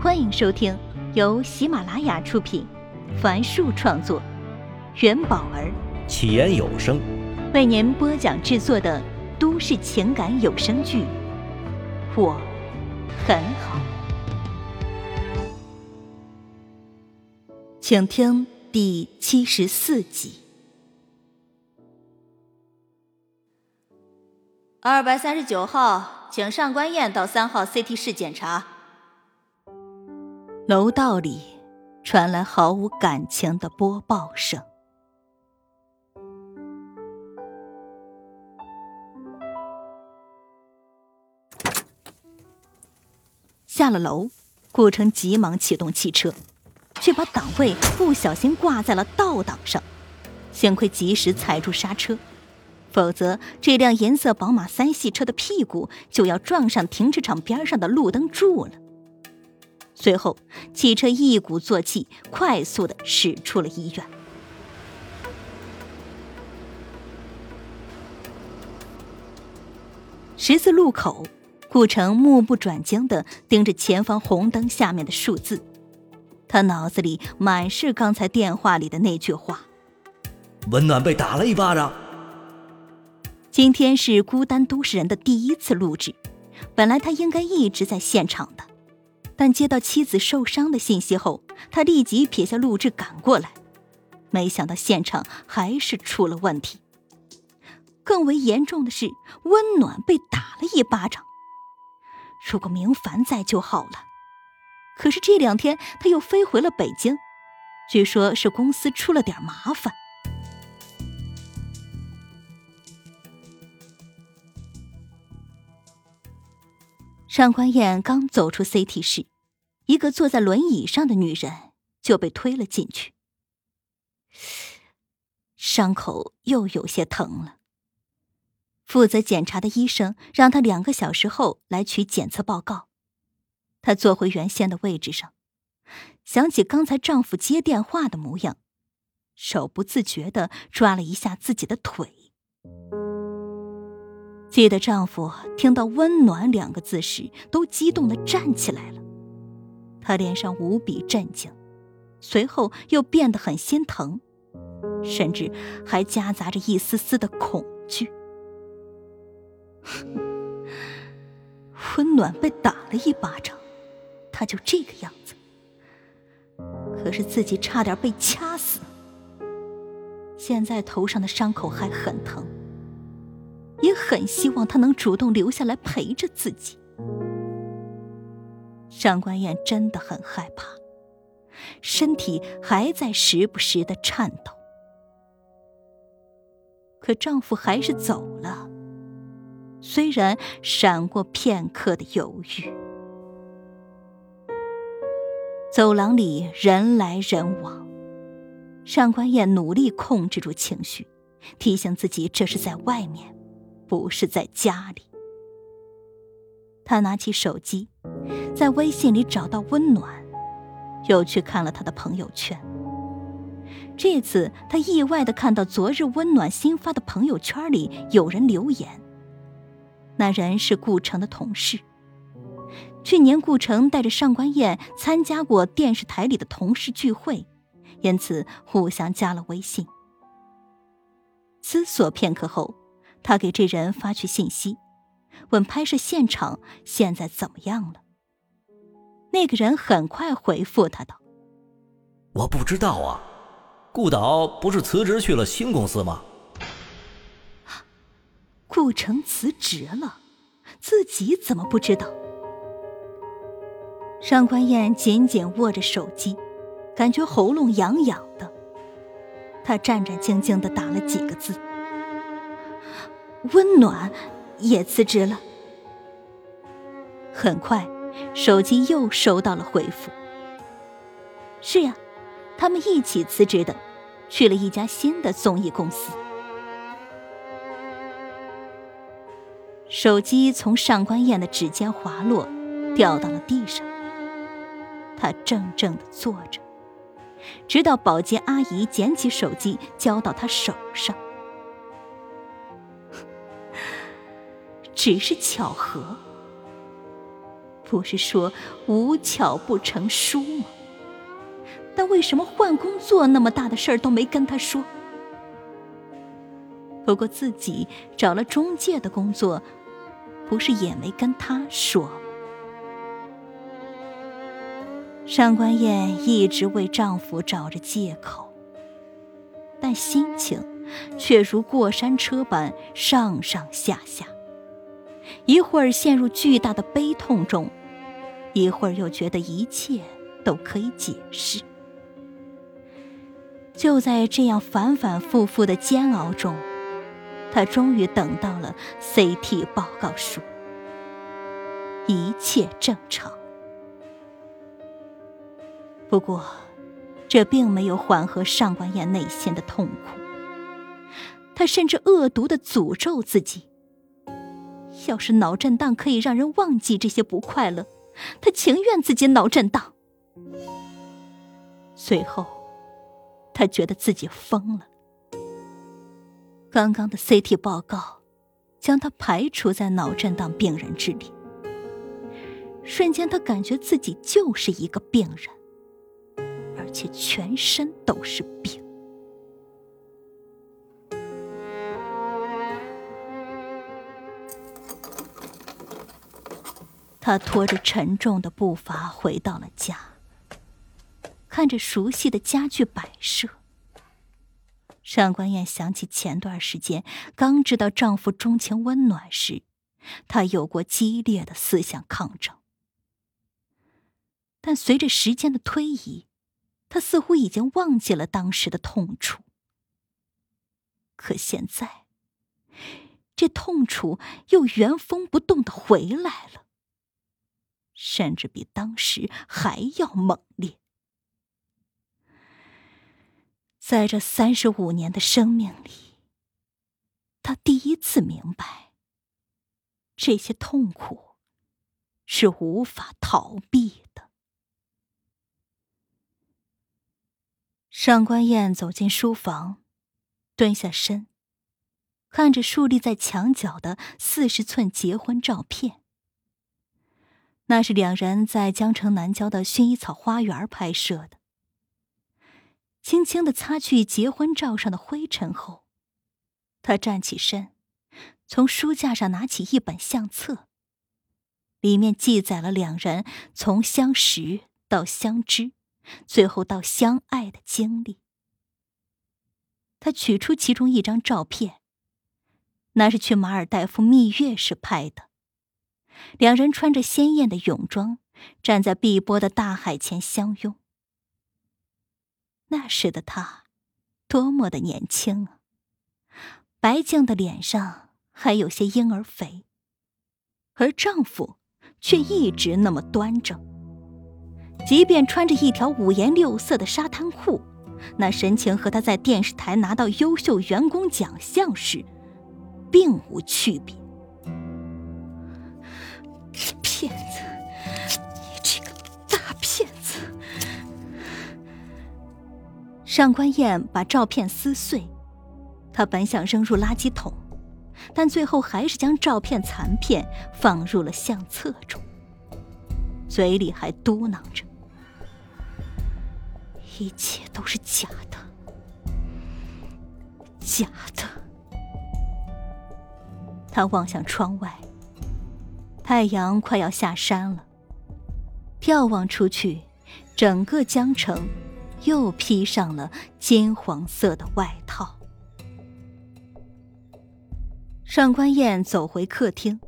欢迎收听由喜马拉雅出品，凡树创作，元宝儿起言有声为您播讲制作的都市情感有声剧《我很好》，请听第七十四集。二百三十九号，请上官燕到三号 CT 室检查。楼道里传来毫无感情的播报声。下了楼，顾城急忙启动汽车，却把档位不小心挂在了倒档上。幸亏及时踩住刹车，否则这辆银色宝马三系车的屁股就要撞上停车场边上的路灯柱了。随后，汽车一鼓作气，快速的驶出了医院。十字路口，顾城目不转睛的盯着前方红灯下面的数字，他脑子里满是刚才电话里的那句话：“温暖被打了一巴掌。”今天是孤单都市人的第一次录制，本来他应该一直在现场的。但接到妻子受伤的信息后，他立即撇下录制赶过来。没想到现场还是出了问题。更为严重的是，温暖被打了一巴掌。如果明凡在就好了，可是这两天他又飞回了北京，据说是公司出了点麻烦。上官燕刚走出 CT 室，一个坐在轮椅上的女人就被推了进去。伤口又有些疼了。负责检查的医生让她两个小时后来取检测报告。她坐回原先的位置上，想起刚才丈夫接电话的模样，手不自觉的抓了一下自己的腿。记得丈夫听到“温暖”两个字时，都激动的站起来了。他脸上无比震惊，随后又变得很心疼，甚至还夹杂着一丝丝的恐惧。温暖被打了一巴掌，他就这个样子。可是自己差点被掐死，现在头上的伤口还很疼。也很希望他能主动留下来陪着自己。上官燕真的很害怕，身体还在时不时的颤抖。可丈夫还是走了，虽然闪过片刻的犹豫。走廊里人来人往，上官燕努力控制住情绪，提醒自己这是在外面。不是在家里。他拿起手机，在微信里找到温暖，又去看了他的朋友圈。这次他意外的看到昨日温暖新发的朋友圈里有人留言，那人是顾城的同事。去年顾城带着上官燕参加过电视台里的同事聚会，因此互相加了微信。思索片刻后。他给这人发去信息，问拍摄现场现在怎么样了。那个人很快回复他道：“我不知道啊，顾导不是辞职去了新公司吗？”顾城辞职了，自己怎么不知道？上官燕紧紧握着手机，感觉喉咙痒痒的。他战战兢兢的打了几个字。温暖也辞职了。很快，手机又收到了回复。是呀，他们一起辞职的，去了一家新的综艺公司。手机从上官燕的指尖滑落，掉到了地上。她怔怔的坐着，直到保洁阿姨捡起手机交到她手上。只是巧合，不是说无巧不成书吗？但为什么换工作那么大的事儿都没跟他说？不过自己找了中介的工作，不是也没跟他说？上官燕一直为丈夫找着借口，但心情却如过山车般上上下下。一会儿陷入巨大的悲痛中，一会儿又觉得一切都可以解释。就在这样反反复复的煎熬中，她终于等到了 CT 报告书，一切正常。不过，这并没有缓和上官燕内心的痛苦。她甚至恶毒的诅咒自己。要是脑震荡可以让人忘记这些不快乐，他情愿自己脑震荡。随后，他觉得自己疯了。刚刚的 CT 报告将他排除在脑震荡病人之列，瞬间他感觉自己就是一个病人，而且全身都是病。他拖着沉重的步伐回到了家，看着熟悉的家具摆设。上官燕想起前段时间刚知道丈夫钟情温暖时，她有过激烈的思想抗争。但随着时间的推移，她似乎已经忘记了当时的痛楚。可现在，这痛楚又原封不动的回来了。甚至比当时还要猛烈。在这三十五年的生命里，他第一次明白，这些痛苦是无法逃避的。上官燕走进书房，蹲下身，看着竖立在墙角的四十寸结婚照片。那是两人在江城南郊的薰衣草花园拍摄的。轻轻的擦去结婚照上的灰尘后，他站起身，从书架上拿起一本相册，里面记载了两人从相识到相知，最后到相爱的经历。他取出其中一张照片，那是去马尔代夫蜜月时拍的。两人穿着鲜艳的泳装，站在碧波的大海前相拥。那时的她，多么的年轻啊！白净的脸上还有些婴儿肥，而丈夫却一直那么端正。即便穿着一条五颜六色的沙滩裤，那神情和他在电视台拿到优秀员工奖项时，并无区别。骗子！你这个大骗子！上官燕把照片撕碎，她本想扔入垃圾桶，但最后还是将照片残片放入了相册中，嘴里还嘟囔着：“一切都是假的，假的。”他望向窗外。太阳快要下山了，眺望出去，整个江城又披上了金黄色的外套。上官燕走回客厅，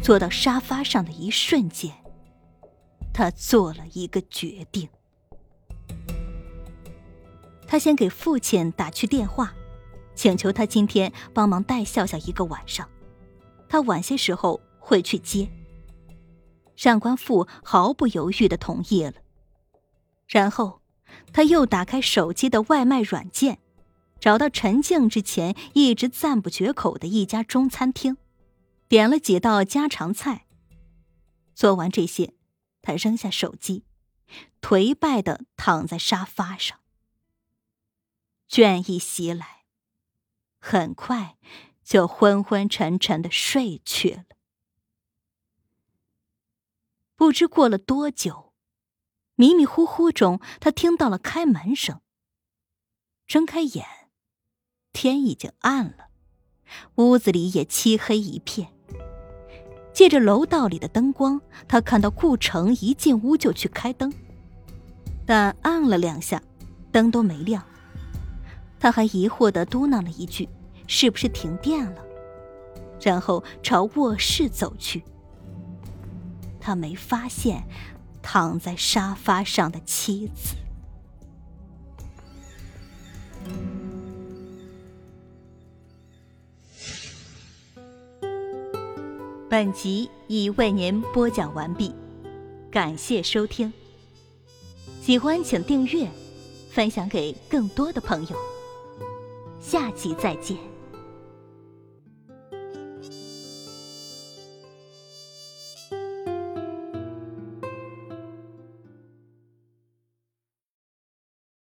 坐到沙发上的一瞬间，她做了一个决定。她先给父亲打去电话，请求他今天帮忙带笑笑一个晚上，他晚些时候。会去接。上官父毫不犹豫的同意了，然后他又打开手机的外卖软件，找到陈静之前一直赞不绝口的一家中餐厅，点了几道家常菜。做完这些，他扔下手机，颓败的躺在沙发上，倦意袭来，很快就昏昏沉沉的睡去了。不知过了多久，迷迷糊糊中，他听到了开门声。睁开眼，天已经暗了，屋子里也漆黑一片。借着楼道里的灯光，他看到顾城一进屋就去开灯，但按了两下，灯都没亮。他还疑惑的嘟囔了一句：“是不是停电了？”然后朝卧室走去。他没发现躺在沙发上的妻子。本集已为您播讲完毕，感谢收听。喜欢请订阅，分享给更多的朋友。下集再见。